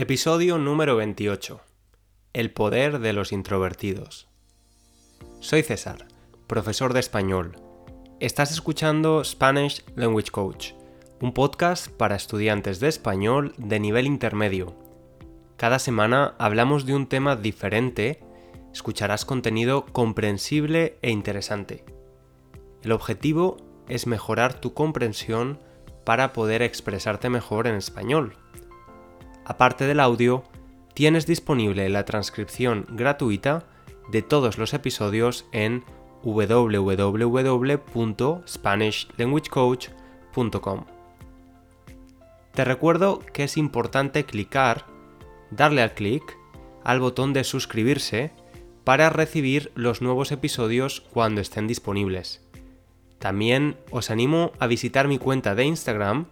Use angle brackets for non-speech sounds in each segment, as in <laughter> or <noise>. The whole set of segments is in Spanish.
Episodio número 28. El poder de los introvertidos. Soy César, profesor de español. Estás escuchando Spanish Language Coach, un podcast para estudiantes de español de nivel intermedio. Cada semana hablamos de un tema diferente, escucharás contenido comprensible e interesante. El objetivo es mejorar tu comprensión para poder expresarte mejor en español aparte del audio, tienes disponible la transcripción gratuita de todos los episodios en www.spanishlanguagecoach.com. Te recuerdo que es importante clicar, darle al clic al botón de suscribirse para recibir los nuevos episodios cuando estén disponibles. También os animo a visitar mi cuenta de Instagram,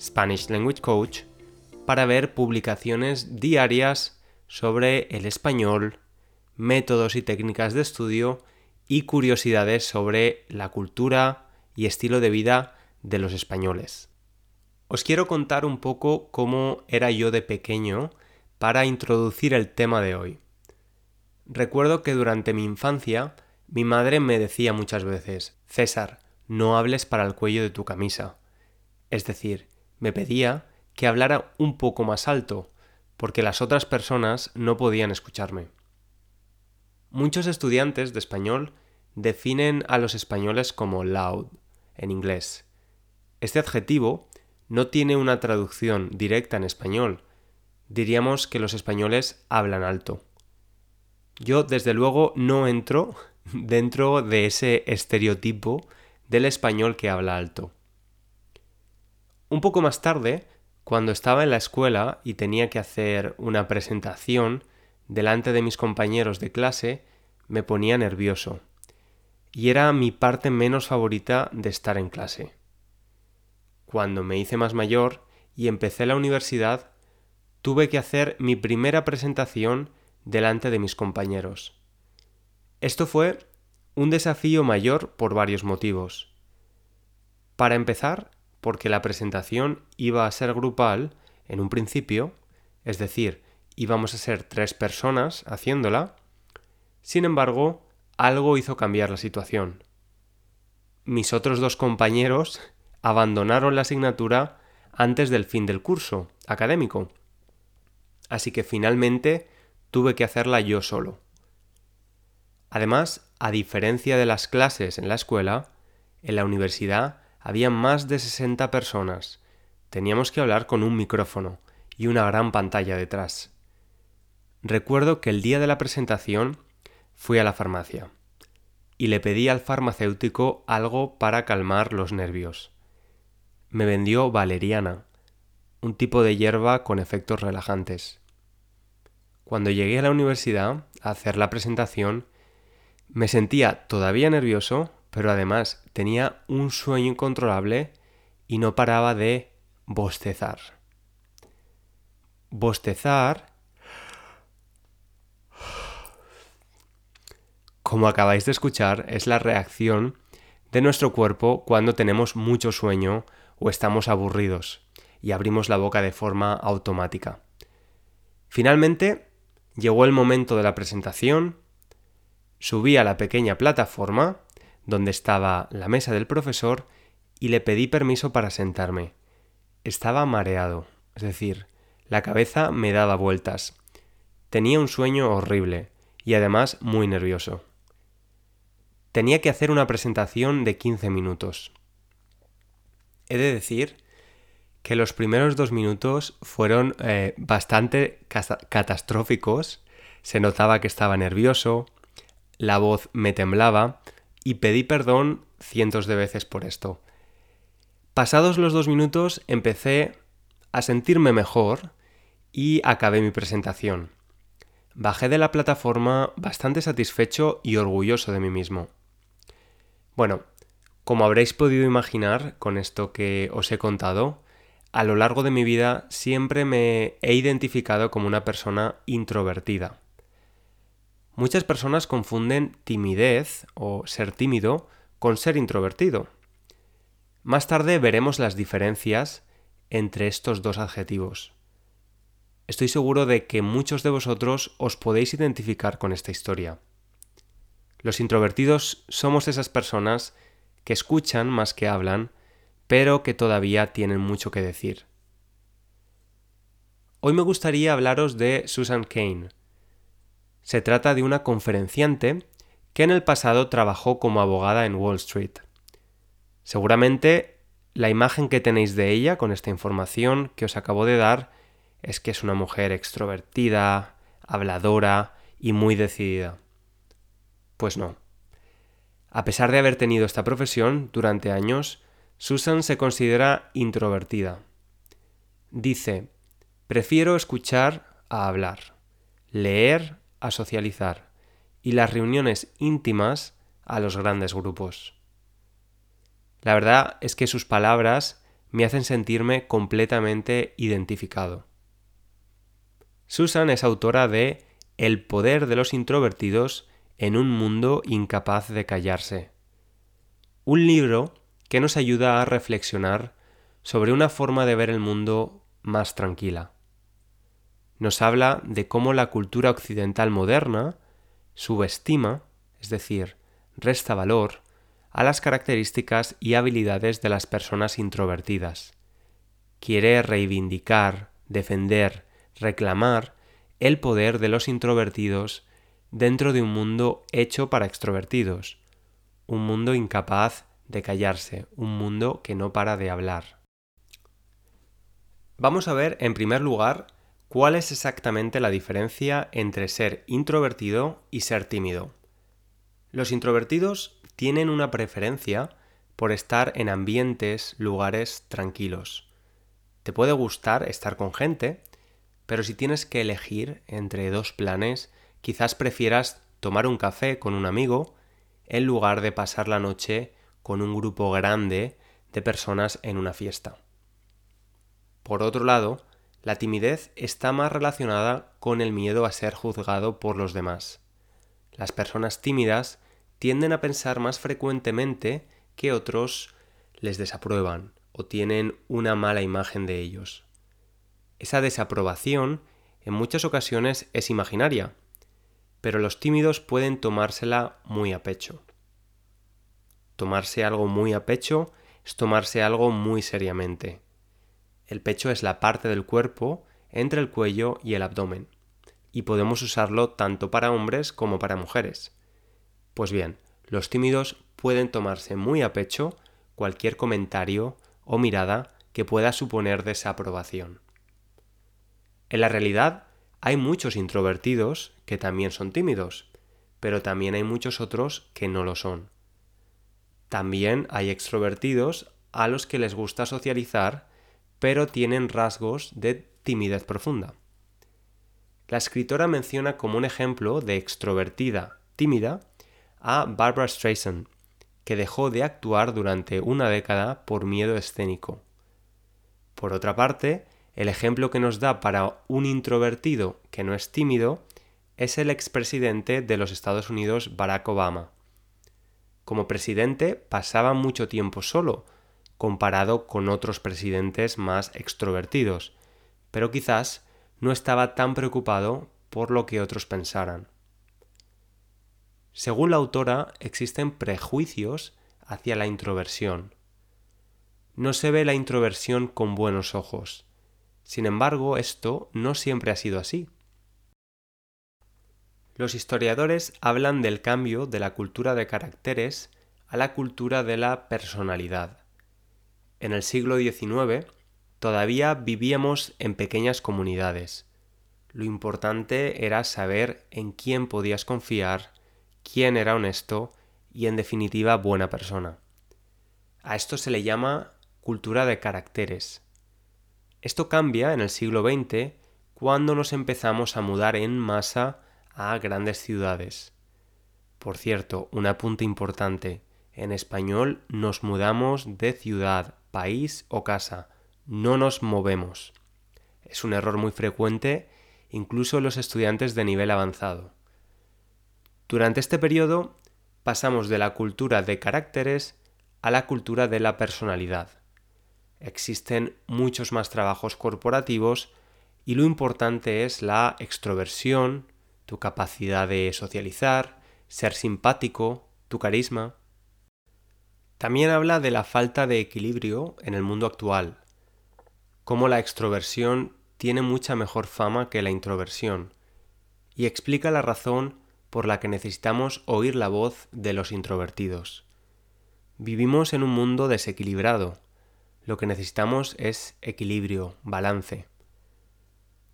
Spanish Language Coach, para ver publicaciones diarias sobre el español, métodos y técnicas de estudio y curiosidades sobre la cultura y estilo de vida de los españoles. Os quiero contar un poco cómo era yo de pequeño para introducir el tema de hoy. Recuerdo que durante mi infancia mi madre me decía muchas veces, César, no hables para el cuello de tu camisa. Es decir, me pedía que hablara un poco más alto, porque las otras personas no podían escucharme. Muchos estudiantes de español definen a los españoles como loud, en inglés. Este adjetivo no tiene una traducción directa en español. Diríamos que los españoles hablan alto. Yo, desde luego, no entro <laughs> dentro de ese estereotipo del español que habla alto. Un poco más tarde, cuando estaba en la escuela y tenía que hacer una presentación delante de mis compañeros de clase, me ponía nervioso. Y era mi parte menos favorita de estar en clase. Cuando me hice más mayor y empecé la universidad, tuve que hacer mi primera presentación delante de mis compañeros. Esto fue un desafío mayor por varios motivos. Para empezar, porque la presentación iba a ser grupal en un principio, es decir, íbamos a ser tres personas haciéndola, sin embargo, algo hizo cambiar la situación. Mis otros dos compañeros abandonaron la asignatura antes del fin del curso académico, así que finalmente tuve que hacerla yo solo. Además, a diferencia de las clases en la escuela, en la universidad había más de 60 personas. Teníamos que hablar con un micrófono y una gran pantalla detrás. Recuerdo que el día de la presentación fui a la farmacia y le pedí al farmacéutico algo para calmar los nervios. Me vendió valeriana, un tipo de hierba con efectos relajantes. Cuando llegué a la universidad a hacer la presentación, me sentía todavía nervioso pero además tenía un sueño incontrolable y no paraba de bostezar. Bostezar, como acabáis de escuchar, es la reacción de nuestro cuerpo cuando tenemos mucho sueño o estamos aburridos y abrimos la boca de forma automática. Finalmente, llegó el momento de la presentación, subí a la pequeña plataforma donde estaba la mesa del profesor y le pedí permiso para sentarme. Estaba mareado, es decir, la cabeza me daba vueltas. Tenía un sueño horrible y además muy nervioso. Tenía que hacer una presentación de 15 minutos. He de decir que los primeros dos minutos fueron eh, bastante catastróficos. Se notaba que estaba nervioso, la voz me temblaba, y pedí perdón cientos de veces por esto. Pasados los dos minutos empecé a sentirme mejor y acabé mi presentación. Bajé de la plataforma bastante satisfecho y orgulloso de mí mismo. Bueno, como habréis podido imaginar con esto que os he contado, a lo largo de mi vida siempre me he identificado como una persona introvertida. Muchas personas confunden timidez o ser tímido con ser introvertido. Más tarde veremos las diferencias entre estos dos adjetivos. Estoy seguro de que muchos de vosotros os podéis identificar con esta historia. Los introvertidos somos esas personas que escuchan más que hablan, pero que todavía tienen mucho que decir. Hoy me gustaría hablaros de Susan Kane. Se trata de una conferenciante que en el pasado trabajó como abogada en Wall Street. Seguramente la imagen que tenéis de ella con esta información que os acabo de dar es que es una mujer extrovertida, habladora y muy decidida. Pues no. A pesar de haber tenido esta profesión durante años, Susan se considera introvertida. Dice, prefiero escuchar a hablar, leer a socializar y las reuniones íntimas a los grandes grupos. La verdad es que sus palabras me hacen sentirme completamente identificado. Susan es autora de El poder de los introvertidos en un mundo incapaz de callarse. Un libro que nos ayuda a reflexionar sobre una forma de ver el mundo más tranquila. Nos habla de cómo la cultura occidental moderna subestima, es decir, resta valor, a las características y habilidades de las personas introvertidas. Quiere reivindicar, defender, reclamar el poder de los introvertidos dentro de un mundo hecho para extrovertidos, un mundo incapaz de callarse, un mundo que no para de hablar. Vamos a ver, en primer lugar, cuál es exactamente la diferencia entre ser introvertido y ser tímido. Los introvertidos tienen una preferencia por estar en ambientes, lugares tranquilos. Te puede gustar estar con gente, pero si tienes que elegir entre dos planes, quizás prefieras tomar un café con un amigo en lugar de pasar la noche con un grupo grande de personas en una fiesta. Por otro lado, la timidez está más relacionada con el miedo a ser juzgado por los demás. Las personas tímidas tienden a pensar más frecuentemente que otros les desaprueban o tienen una mala imagen de ellos. Esa desaprobación en muchas ocasiones es imaginaria, pero los tímidos pueden tomársela muy a pecho. Tomarse algo muy a pecho es tomarse algo muy seriamente. El pecho es la parte del cuerpo entre el cuello y el abdomen, y podemos usarlo tanto para hombres como para mujeres. Pues bien, los tímidos pueden tomarse muy a pecho cualquier comentario o mirada que pueda suponer desaprobación. En la realidad, hay muchos introvertidos que también son tímidos, pero también hay muchos otros que no lo son. También hay extrovertidos a los que les gusta socializar, pero tienen rasgos de timidez profunda. La escritora menciona como un ejemplo de extrovertida tímida a Barbara Streisand, que dejó de actuar durante una década por miedo escénico. Por otra parte, el ejemplo que nos da para un introvertido que no es tímido es el expresidente de los Estados Unidos Barack Obama. Como presidente pasaba mucho tiempo solo, comparado con otros presidentes más extrovertidos, pero quizás no estaba tan preocupado por lo que otros pensaran. Según la autora, existen prejuicios hacia la introversión. No se ve la introversión con buenos ojos. Sin embargo, esto no siempre ha sido así. Los historiadores hablan del cambio de la cultura de caracteres a la cultura de la personalidad. En el siglo XIX todavía vivíamos en pequeñas comunidades. Lo importante era saber en quién podías confiar, quién era honesto y en definitiva buena persona. A esto se le llama cultura de caracteres. Esto cambia en el siglo XX cuando nos empezamos a mudar en masa a grandes ciudades. Por cierto, un apunte importante. En español nos mudamos de ciudad, país o casa. No nos movemos. Es un error muy frecuente incluso en los estudiantes de nivel avanzado. Durante este periodo pasamos de la cultura de caracteres a la cultura de la personalidad existen muchos más trabajos corporativos y lo importante es la extroversión, tu capacidad de socializar, ser simpático, tu carisma. También habla de la falta de equilibrio en el mundo actual, cómo la extroversión tiene mucha mejor fama que la introversión, y explica la razón por la que necesitamos oír la voz de los introvertidos. Vivimos en un mundo desequilibrado. Lo que necesitamos es equilibrio, balance.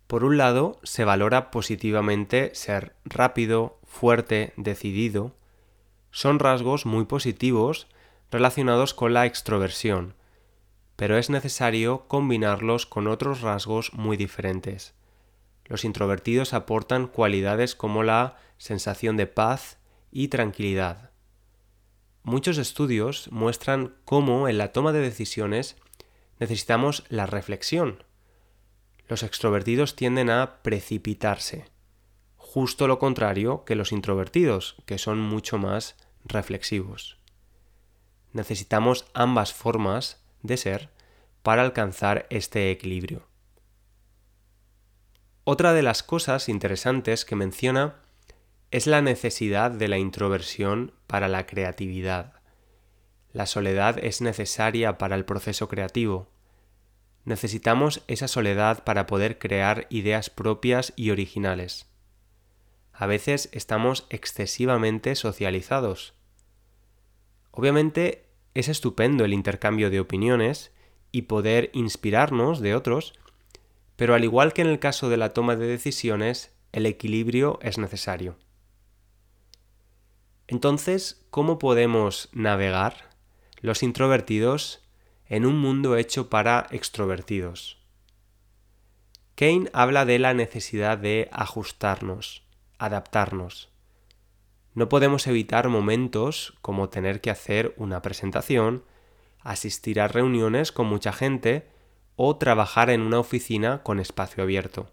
Por un lado, se valora positivamente ser rápido, fuerte, decidido. Son rasgos muy positivos relacionados con la extroversión, pero es necesario combinarlos con otros rasgos muy diferentes. Los introvertidos aportan cualidades como la sensación de paz y tranquilidad. Muchos estudios muestran cómo en la toma de decisiones necesitamos la reflexión. Los extrovertidos tienden a precipitarse, justo lo contrario que los introvertidos, que son mucho más reflexivos. Necesitamos ambas formas de ser para alcanzar este equilibrio. Otra de las cosas interesantes que menciona es la necesidad de la introversión para la creatividad. La soledad es necesaria para el proceso creativo. Necesitamos esa soledad para poder crear ideas propias y originales. A veces estamos excesivamente socializados. Obviamente es estupendo el intercambio de opiniones y poder inspirarnos de otros, pero al igual que en el caso de la toma de decisiones, el equilibrio es necesario. Entonces, ¿cómo podemos navegar los introvertidos en un mundo hecho para extrovertidos? Kane habla de la necesidad de ajustarnos, adaptarnos. No podemos evitar momentos como tener que hacer una presentación, asistir a reuniones con mucha gente o trabajar en una oficina con espacio abierto.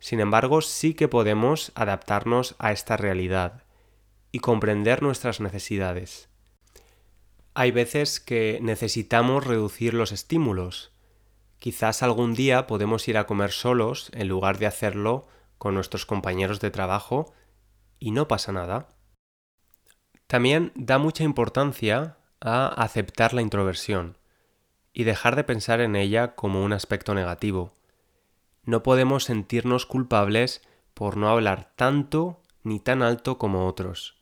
Sin embargo, sí que podemos adaptarnos a esta realidad y comprender nuestras necesidades. Hay veces que necesitamos reducir los estímulos. Quizás algún día podemos ir a comer solos en lugar de hacerlo con nuestros compañeros de trabajo y no pasa nada. También da mucha importancia a aceptar la introversión y dejar de pensar en ella como un aspecto negativo. No podemos sentirnos culpables por no hablar tanto ni tan alto como otros.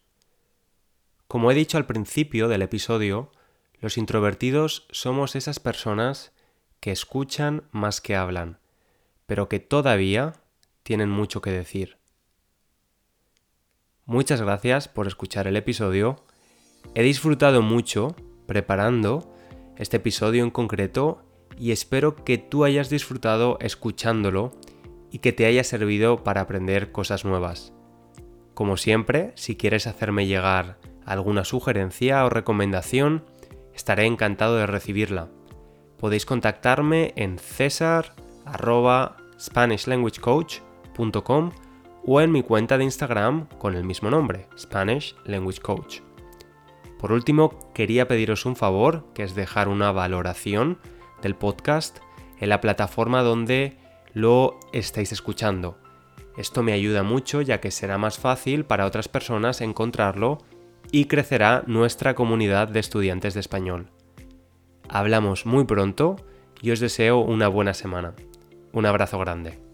Como he dicho al principio del episodio, los introvertidos somos esas personas que escuchan más que hablan, pero que todavía tienen mucho que decir. Muchas gracias por escuchar el episodio. He disfrutado mucho preparando este episodio en concreto y espero que tú hayas disfrutado escuchándolo y que te haya servido para aprender cosas nuevas. Como siempre, si quieres hacerme llegar alguna sugerencia o recomendación, estaré encantado de recibirla. Podéis contactarme en cesar.spanishlanguagecoach.com o en mi cuenta de Instagram con el mismo nombre, Spanish Language Coach. Por último, quería pediros un favor, que es dejar una valoración del podcast en la plataforma donde lo estáis escuchando. Esto me ayuda mucho ya que será más fácil para otras personas encontrarlo y crecerá nuestra comunidad de estudiantes de español. Hablamos muy pronto y os deseo una buena semana. Un abrazo grande.